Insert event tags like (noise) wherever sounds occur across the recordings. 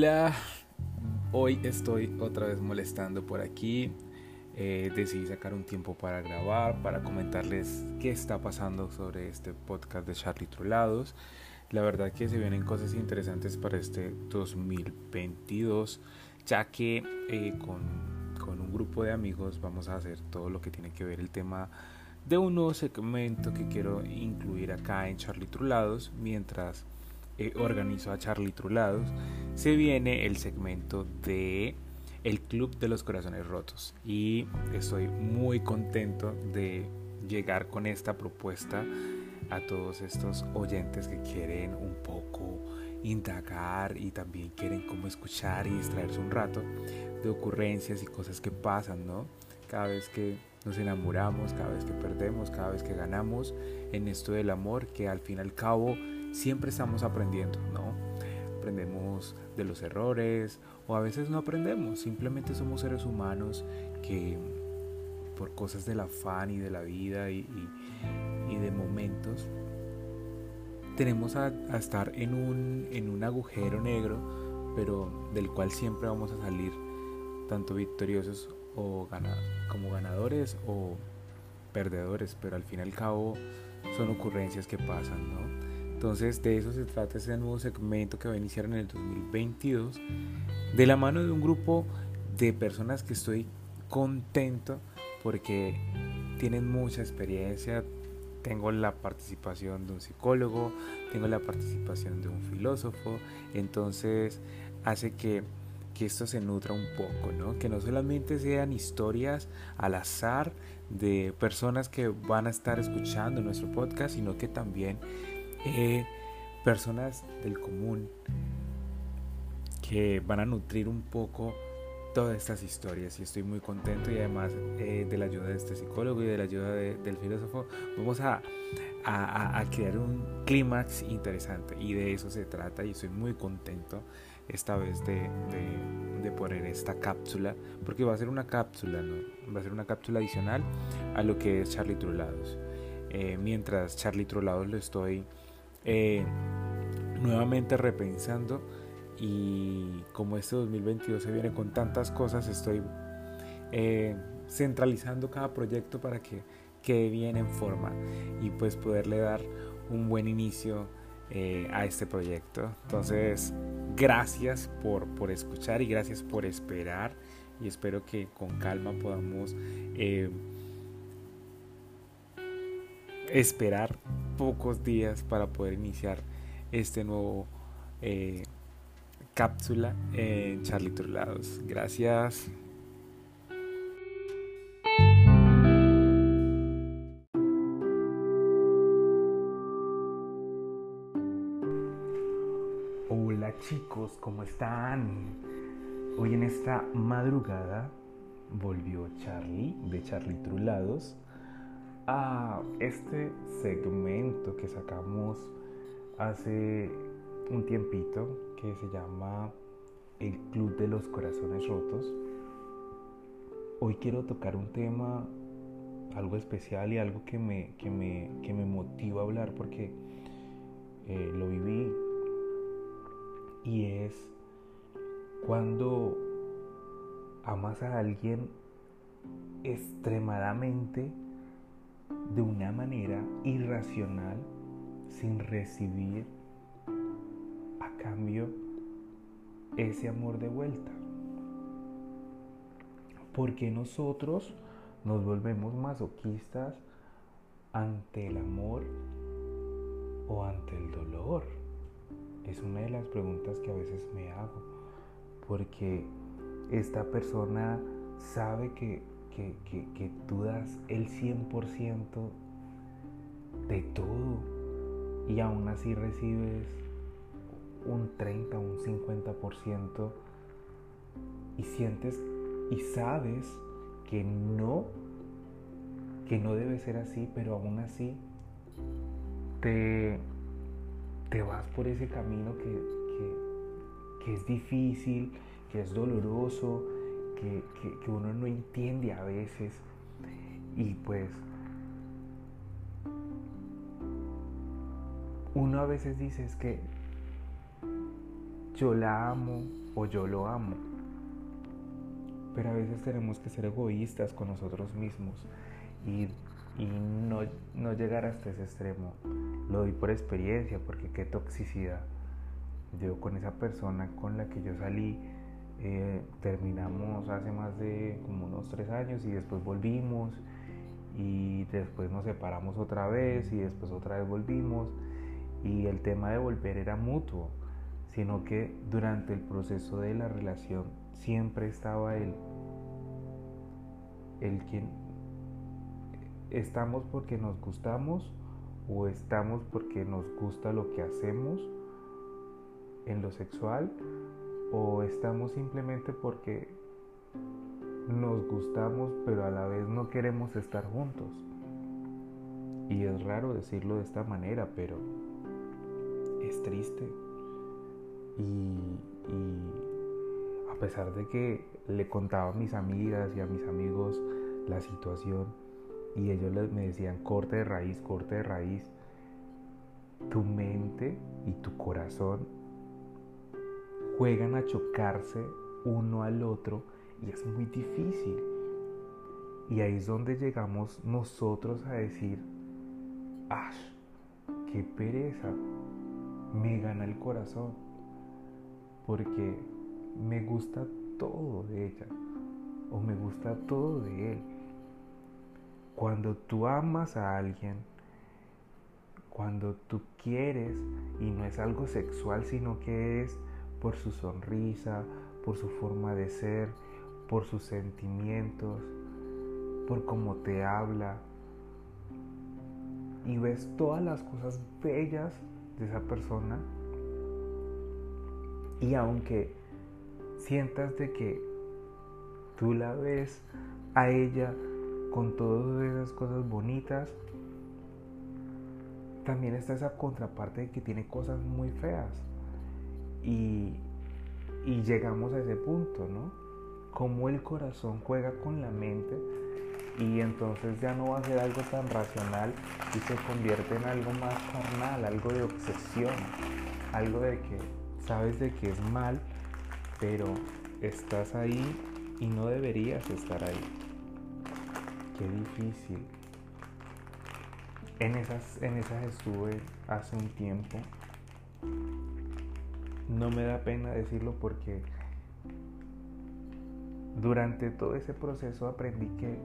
Hola, hoy estoy otra vez molestando por aquí. Eh, decidí sacar un tiempo para grabar, para comentarles qué está pasando sobre este podcast de Charlie Trolados. La verdad que se vienen cosas interesantes para este 2022, ya que eh, con, un grupo de amigos vamos a hacer todo lo que tiene que ver el tema de un nuevo segmento que quiero incluir acá en Charlie Trulados mientras eh, organizo a Charlie Trulados se viene el segmento de el Club de los Corazones Rotos y estoy muy contento de llegar con esta propuesta a todos estos oyentes que quieren un poco indagar y también quieren como escuchar y distraerse un rato de ocurrencias y cosas que pasan, ¿no? Cada vez que nos enamoramos, cada vez que perdemos, cada vez que ganamos en esto del amor, que al fin y al cabo siempre estamos aprendiendo, ¿no? Aprendemos de los errores o a veces no aprendemos, simplemente somos seres humanos que por cosas del afán y de la vida y, de momentos tenemos a, estar en un, en un agujero negro, pero del cual siempre vamos a salir tanto victoriosos o como ganadores o perdedores, pero al fin y al cabo son ocurrencias que pasan, ¿no? Entonces de eso se trata ese nuevo segmento que va a iniciar en el 2022, de la mano de un grupo de personas que estoy contento porque tienen mucha experiencia, tengo la participación de un psicólogo, tengo la participación de un filósofo, entonces hace que que esto se nutra un poco, ¿no? Que no solamente sean historias al azar de personas que van a estar escuchando nuestro podcast, sino que también eh, personas del común que van a nutrir un poco todas estas historias y estoy muy contento y además eh, de la ayuda de este psicólogo y de la ayuda del filósofo vamos a, a, crear un clímax interesante y de eso se trata y estoy muy contento esta vez de, de, poner esta cápsula, porque va a ser una cápsula, ¿no? va a ser una cápsula adicional a lo que es Charlie Trolados. Eh, mientras Charlie Trolados lo estoy eh, nuevamente repensando y como este 2022 se viene con tantas cosas, estoy eh, centralizando cada proyecto para que quede bien en forma y pues poderle dar un buen inicio a este proyecto. Entonces, gracias por, por escuchar y gracias por esperar y espero que con calma podamos eh, esperar pocos días para poder iniciar este nuevo eh, cápsula en Charlie Turlados. Gracias. chicos, ¿cómo están? Hoy en esta madrugada volvió Charlie de Charlie Trulados a este segmento que sacamos hace un tiempito que se llama El Club de los Corazones Rotos. Hoy quiero tocar un tema algo especial y algo que me, que me, que me motiva a hablar porque eh, lo viví y es cuando amas a alguien extremadamente de una manera irracional sin recibir a cambio ese amor de vuelta. Porque nosotros nos volvemos masoquistas ante el amor o ante el dolor. Es una de las preguntas que a veces me hago, porque esta persona sabe que, tú das el 100% de todo y aún así recibes un 30, un 50% y sientes y sabes que no, que no debe ser así, pero aún así te te vas por ese camino que, es difícil, que es doloroso, que, uno no entiende a veces. Y pues uno a veces dice es que yo la amo o yo lo amo. Pero a veces tenemos que ser egoístas con nosotros mismos y, no, no llegar hasta ese extremo. Lo doy por experiencia, porque qué toxicidad. Yo con esa persona con la que yo salí, eh, terminamos hace más de como unos tres años y después volvimos y después nos separamos otra vez y después otra vez volvimos. Y el tema de volver era mutuo, sino que durante el proceso de la relación siempre estaba él, el quien estamos porque nos gustamos o estamos porque nos gusta lo que hacemos en lo sexual o estamos simplemente porque nos gustamos pero a la vez no queremos estar juntos. Y es raro decirlo de esta manera, pero es triste. Y, a pesar de que le contaba a mis amigas y a mis amigos la situación y ellos me decían corte de raíz, corte de raíz, tu mente y tu corazón juegan a chocarse uno al otro y es muy difícil. Y ahí es donde llegamos nosotros a decir, ¡ah! ¡Qué pereza! Me gana el corazón. Porque me gusta todo de ella. O me gusta todo de él. Cuando tú amas a alguien, cuando tú quieres, y no es algo sexual, sino que es por su sonrisa, por su forma de ser, por sus sentimientos, por cómo te habla. Y ves todas las cosas bellas de esa persona. Y aunque sientas de que tú la ves a ella con todas esas cosas bonitas, también está esa contraparte de que tiene cosas muy feas. Y, llegamos a ese punto, ¿no? Como el corazón juega con la mente y entonces ya no va a ser algo tan racional y se convierte en algo más carnal, algo de obsesión, algo de que sabes de que es mal, pero estás ahí y no deberías estar ahí. Qué difícil. En esas, en esas estuve hace un tiempo no me da pena decirlo porque durante todo ese proceso aprendí que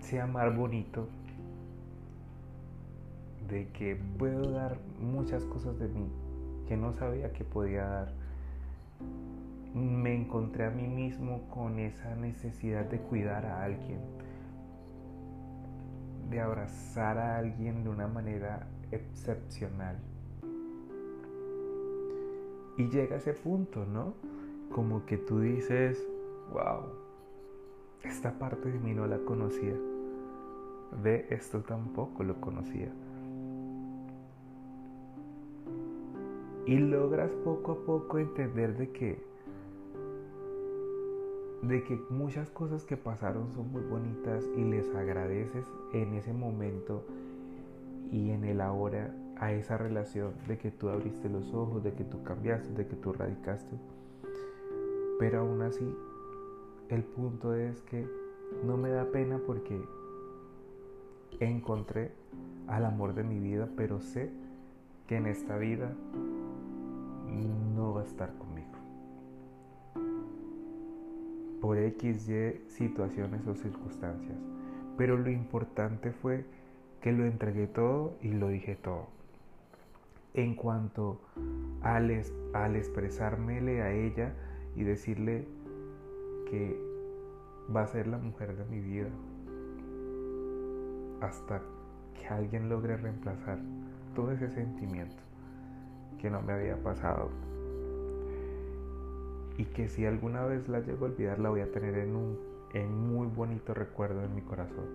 sé amar bonito, de que puedo dar muchas cosas de mí que no sabía que podía dar. Me encontré a mí mismo con esa necesidad de cuidar a alguien, de abrazar a alguien de una manera excepcional. Y llega ese punto, ¿no? Como que tú dices, wow, esta parte de mí no la conocía. Ve, esto tampoco lo conocía. Y logras poco a poco entender de que de que muchas cosas que pasaron son muy bonitas y les agradeces en ese momento y en el ahora a esa relación de que tú abriste los ojos, de que tú cambiaste, de que tú radicaste. Pero aún así, el punto es que no me da pena porque encontré al amor de mi vida, pero sé que en esta vida no va a estar conmigo. Por X, Y situaciones o circunstancias. Pero lo importante fue que lo entregué todo y lo dije todo en cuanto al, al expresármele a ella y decirle que va a ser la mujer de mi vida hasta que alguien logre reemplazar todo ese sentimiento que no me había pasado. Y que si alguna vez la llego a olvidar la voy a tener en un en muy bonito recuerdo en mi corazón.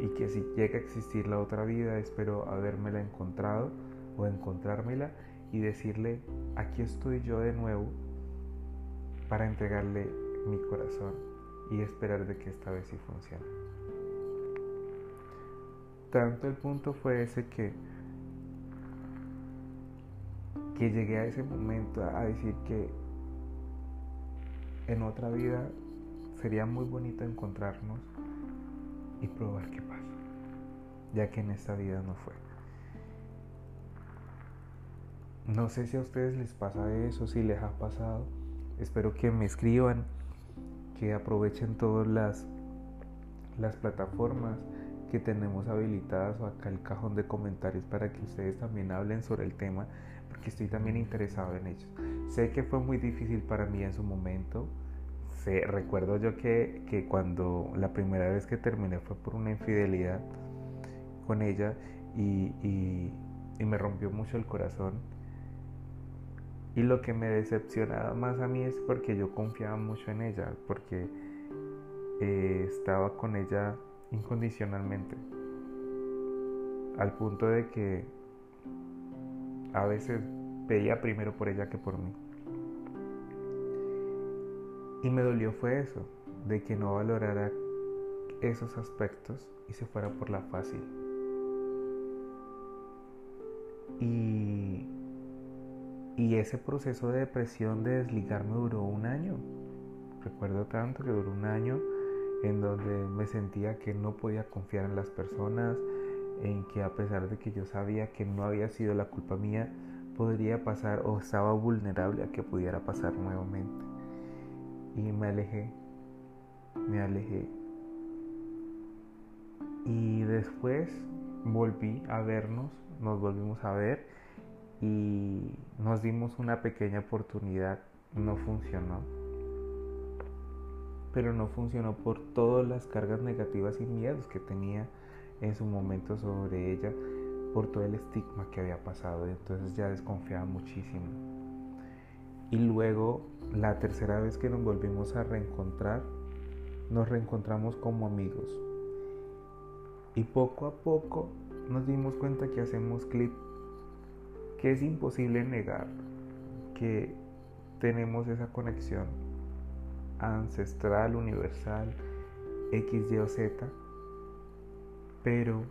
Y que si llega a existir la otra vida espero habérmela encontrado o encontrármela y decirle, aquí estoy yo de nuevo para entregarle mi corazón y esperar de que esta vez sí funcione. Tanto el punto fue ese que que llegué a ese momento a decir que en otra vida sería muy bonito encontrarnos y probar qué pasa, ya que en esta vida no fue. No sé si a ustedes les pasa eso, si les ha pasado. Espero que me escriban, que aprovechen todas las, las plataformas que tenemos habilitadas o acá el cajón de comentarios para que ustedes también hablen sobre el tema, porque estoy también interesado en ellos. Sé que fue muy difícil para mí en su momento. Recuerdo yo que, que cuando la primera vez que terminé fue por una infidelidad con ella y, y me rompió mucho el corazón. Y lo que me decepcionaba más a mí es porque yo confiaba mucho en ella, porque eh, estaba con ella incondicionalmente, al punto de que a veces veía primero por ella que por mí. Y me dolió fue eso, de que no valorara esos aspectos y se fuera por la fácil. Y, y ese proceso de depresión de desligarme duró un año. Recuerdo tanto que duró un año en donde me sentía que no podía confiar en las personas, en que a pesar de que yo sabía que no había sido la culpa mía, podría pasar o estaba vulnerable a que pudiera pasar nuevamente. Y me alejé, me alejé. Y después volví a vernos, nos volvimos a ver y nos dimos una pequeña oportunidad, no funcionó pero no funcionó por todas las cargas negativas y miedos que tenía en su momento sobre ella, por todo el estigma que había pasado, entonces ya desconfiaba muchísimo. Y luego, la tercera vez que nos volvimos a reencontrar, nos reencontramos como amigos. Y poco a poco nos dimos cuenta que hacemos clip, que es imposible negar que tenemos esa conexión ancestral, universal, X, Y o Z, pero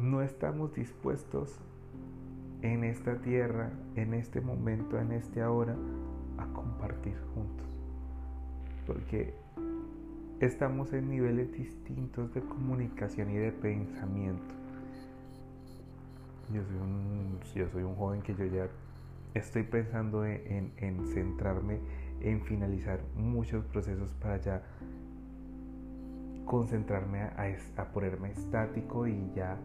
no estamos dispuestos en esta tierra, en este momento, en este ahora, a compartir juntos. Porque estamos en niveles distintos de comunicación y de pensamiento. Yo soy un, yo soy un joven que yo ya estoy pensando en, centrarme en finalizar muchos procesos para ya concentrarme a, a, ponerme estático y ya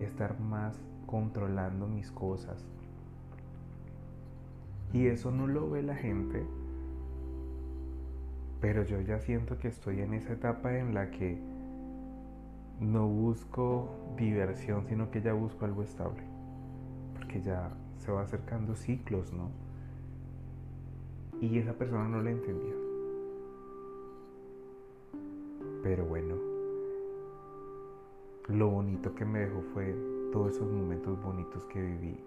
estar más controlando mis cosas. Y eso no lo ve la gente, pero yo ya siento que estoy en esa etapa en la que no busco diversión, sino que ya busco algo estable. Porque ya se va acercando ciclos, ¿no? Y esa persona no lo entendía. Pero bueno, lo bonito que me dejó fue todos esos momentos bonitos que viví.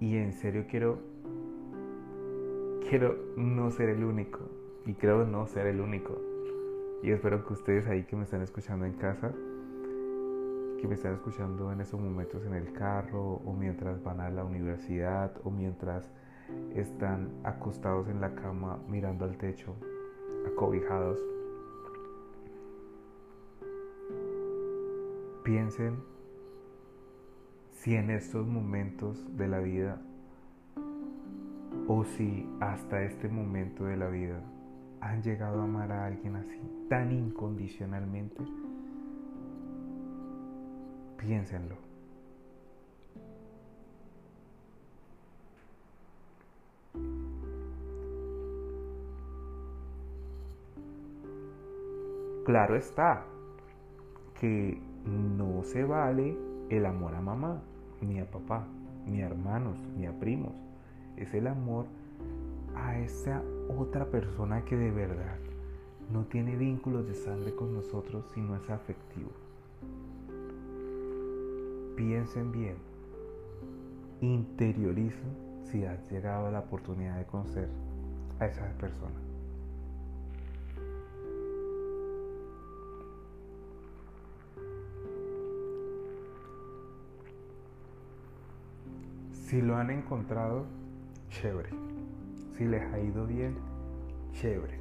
Y en serio quiero quiero no ser el único y creo no ser el único. Y espero que ustedes ahí que me están escuchando en casa que me están escuchando en esos momentos en el carro o mientras van a la universidad o mientras están acostados en la cama mirando al techo, acobijados. Piensen si en estos momentos de la vida o si hasta este momento de la vida han llegado a amar a alguien así tan incondicionalmente Piénsenlo. Claro está que no se vale el amor a mamá, ni a papá, ni a hermanos, ni a primos. Es el amor a esa otra persona que de verdad no tiene vínculos de sangre con nosotros, sino es afectivo piensen bien, interioricen si has llegado a la oportunidad de conocer a esa persona. Si lo han encontrado, chévere. Si les ha ido bien, chévere.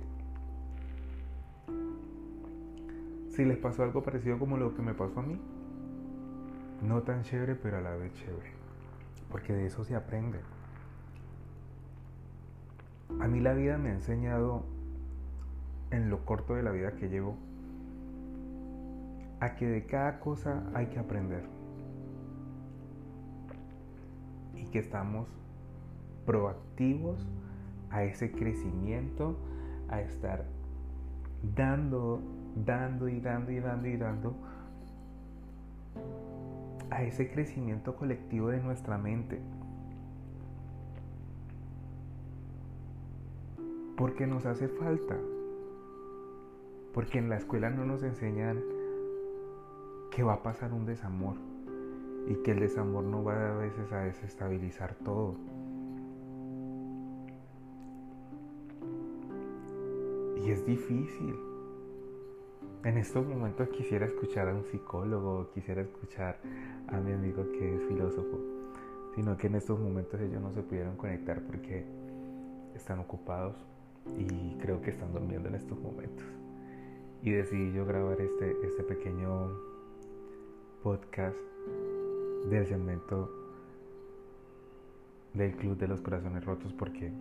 Si les pasó algo parecido como lo que me pasó a mí, no tan chévere, pero a la vez chévere. Porque de eso se aprende. A mí la vida me ha enseñado, en lo corto de la vida que llevo, a que de cada cosa hay que aprender. Y que estamos proactivos a ese crecimiento, a estar dando, dando y dando y dando y dando a ese crecimiento colectivo de nuestra mente. Porque nos hace falta. Porque en la escuela no nos enseñan que va a pasar un desamor y que el desamor no va a veces a desestabilizar todo. Y es difícil. En estos momentos quisiera escuchar a un psicólogo, quisiera escuchar a mi amigo que es filósofo, sino que en estos momentos ellos no se pudieron conectar porque están ocupados y creo que están durmiendo en estos momentos. Y decidí yo grabar este, este pequeño podcast del segmento del Club de los Corazones Rotos porque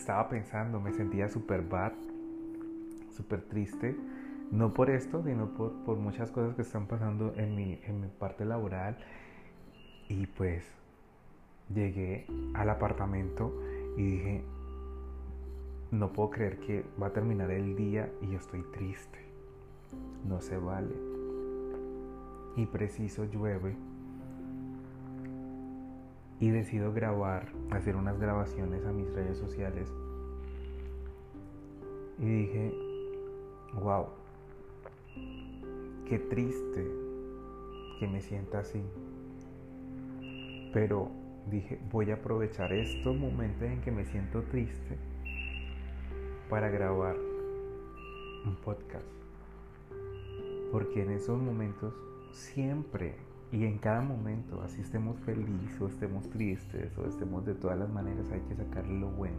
estaba pensando, me sentía súper bad, súper triste, no por esto, sino por, por, muchas cosas que están pasando en mi, en mi parte laboral. Y pues llegué al apartamento y dije, no puedo creer que va a terminar el día y yo estoy triste. No se vale. Y preciso llueve. Y decido grabar, hacer unas grabaciones a mis redes sociales. Y dije, wow, qué triste que me sienta así. Pero dije, voy a aprovechar estos momentos en que me siento triste para grabar un podcast. Porque en esos momentos siempre y en cada momento, así estemos felices o estemos tristes o estemos de todas las maneras, hay que sacarle lo bueno.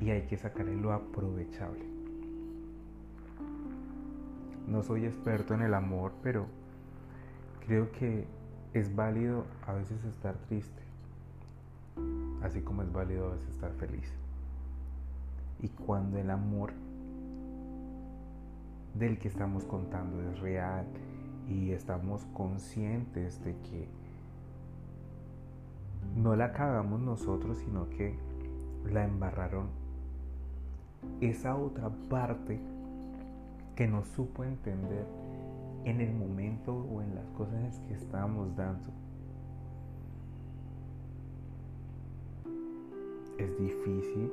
Y hay que sacarle lo aprovechable. No soy experto en el amor, pero creo que es válido a veces estar triste, así como es válido a veces estar feliz. Y cuando el amor del que estamos contando es real y estamos conscientes de que no la cagamos nosotros, sino que la embarraron esa otra parte que nos supo entender en el momento o en las cosas que estábamos dando. Es difícil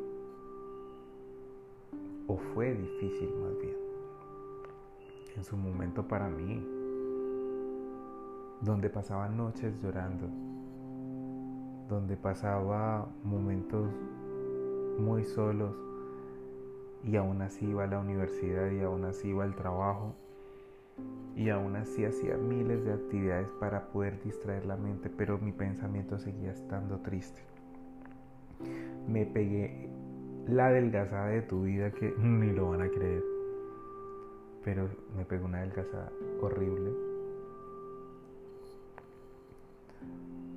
o fue difícil más bien, en su momento para mí, donde pasaba noches llorando, donde pasaba momentos muy solos y aún así iba a la universidad y aún así iba al trabajo y aún así hacía miles de actividades para poder distraer la mente, pero mi pensamiento seguía estando triste. Me pegué la adelgazada de tu vida que (laughs) ni lo van a creer. Pero me pegó una adelgazada horrible.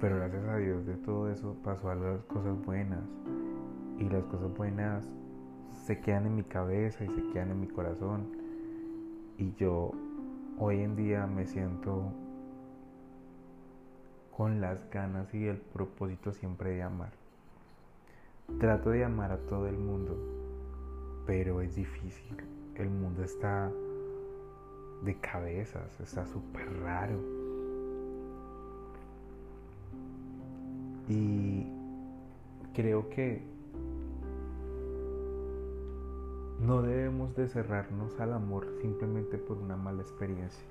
Pero gracias a Dios de todo eso pasó a las cosas buenas. Y las cosas buenas se quedan en mi cabeza y se quedan en mi corazón. Y yo hoy en día me siento con las ganas y el propósito siempre de amar. Trato de amar a todo el mundo, pero es difícil. El mundo está de cabezas, está súper raro. Y creo que no debemos de cerrarnos al amor simplemente por una mala experiencia.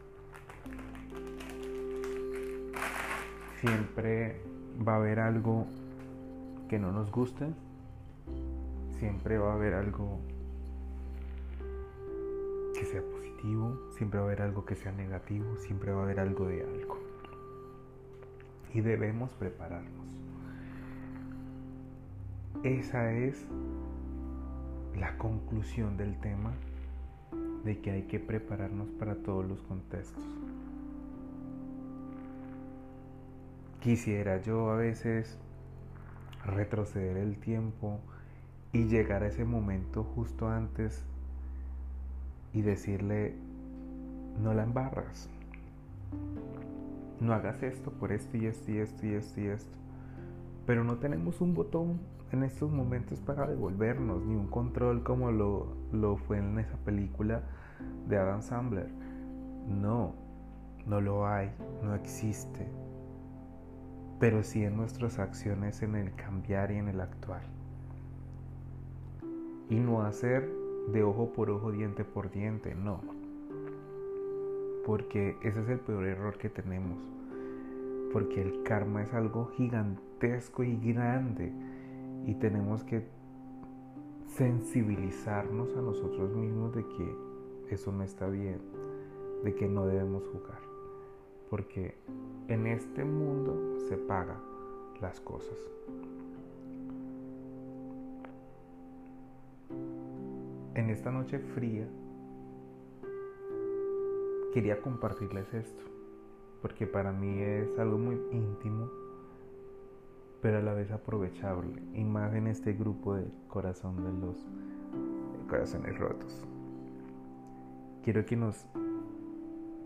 Siempre va a haber algo que no nos guste, siempre va a haber algo que sea positivo, siempre va a haber algo que sea negativo, siempre va a haber algo de algo. Y debemos prepararnos. Esa es la conclusión del tema de que hay que prepararnos para todos los contextos. Quisiera yo a veces retroceder el tiempo y llegar a ese momento justo antes y decirle, no la embarras, no hagas esto por esto y esto y esto y esto y esto. Pero no tenemos un botón en estos momentos para devolvernos, ni un control como lo, lo fue en esa película de Adam Sandler. No, no lo hay, no existe. Pero sí en nuestras acciones, en el cambiar y en el actuar. Y no hacer de ojo por ojo, diente por diente, no. Porque ese es el peor error que tenemos. Porque el karma es algo gigantesco y grande y tenemos que sensibilizarnos a nosotros mismos de que eso no está bien, de que no debemos jugar, porque en este mundo se paga las cosas. En esta noche fría quería compartirles esto, porque para mí es algo muy íntimo pero a la vez aprovechable, y más en este grupo de corazón de los corazones rotos. Quiero que nos,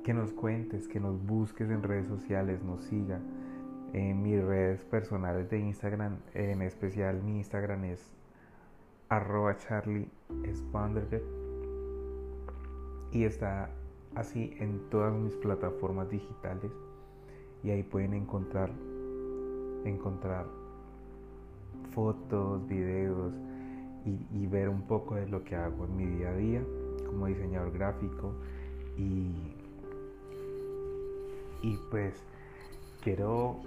que nos cuentes, que nos busques en redes sociales, nos siga. En mis redes personales de Instagram, en especial mi Instagram es arroba charlie y está así en todas mis plataformas digitales. Y ahí pueden encontrar encontrar fotos, videos y, ver un poco de lo que hago en mi día a día como diseñador gráfico y, y pues quiero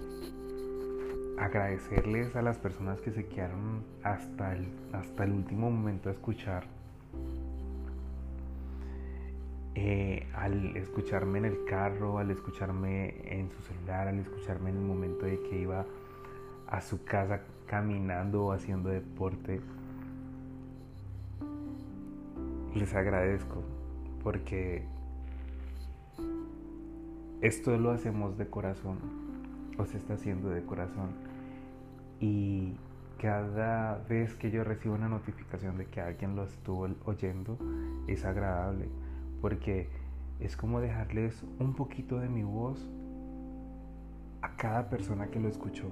agradecerles a las personas que se quedaron hasta el, hasta el último momento a escuchar. Eh, al escucharme en el carro, al escucharme en su celular, al escucharme en el momento de que iba a su casa caminando o haciendo deporte. Les agradezco porque esto lo hacemos de corazón o se está haciendo de corazón y cada vez que yo recibo una notificación de que alguien lo estuvo oyendo es agradable porque es como dejarles un poquito de mi voz a cada persona que lo escuchó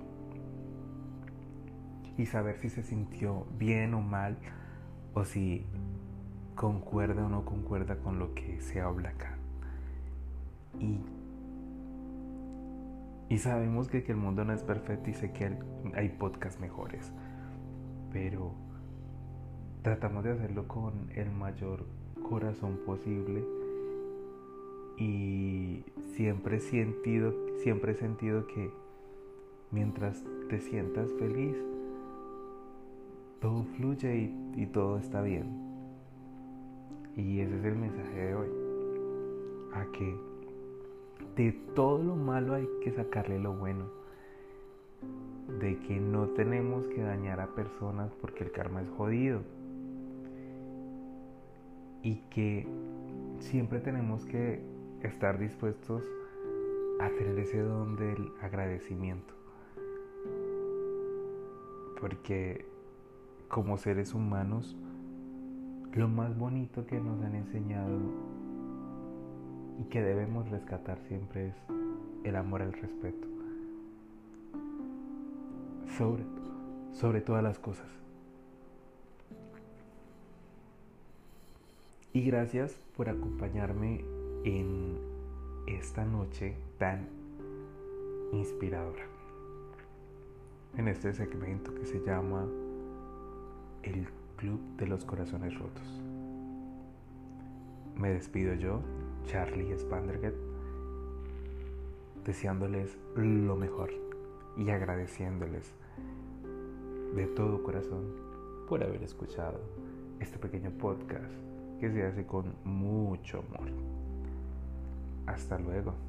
y saber si se sintió bien o mal o si concuerda o no concuerda con lo que se habla acá. Y, y sabemos que, que el mundo no es perfecto y sé que hay podcasts mejores, pero tratamos de hacerlo con el mayor corazón posible y siempre he sentido, siempre he sentido que mientras te sientas feliz, todo fluye y, todo está bien. Y ese es el mensaje de hoy. A que de todo lo malo hay que sacarle lo bueno. De que no tenemos que dañar a personas porque el karma es jodido. Y que siempre tenemos que estar dispuestos a tener ese don del agradecimiento. Porque como seres humanos, lo más bonito que nos han enseñado y que debemos rescatar siempre es el amor al respeto. Sobre, sobre todas las cosas. Y gracias por acompañarme en esta noche tan inspiradora. En este segmento que se llama el Club de los Corazones Rotos. Me despido yo, Charlie Spanderget, deseándoles lo mejor y agradeciéndoles de todo corazón por haber escuchado este pequeño podcast que se hace con mucho amor. Hasta luego.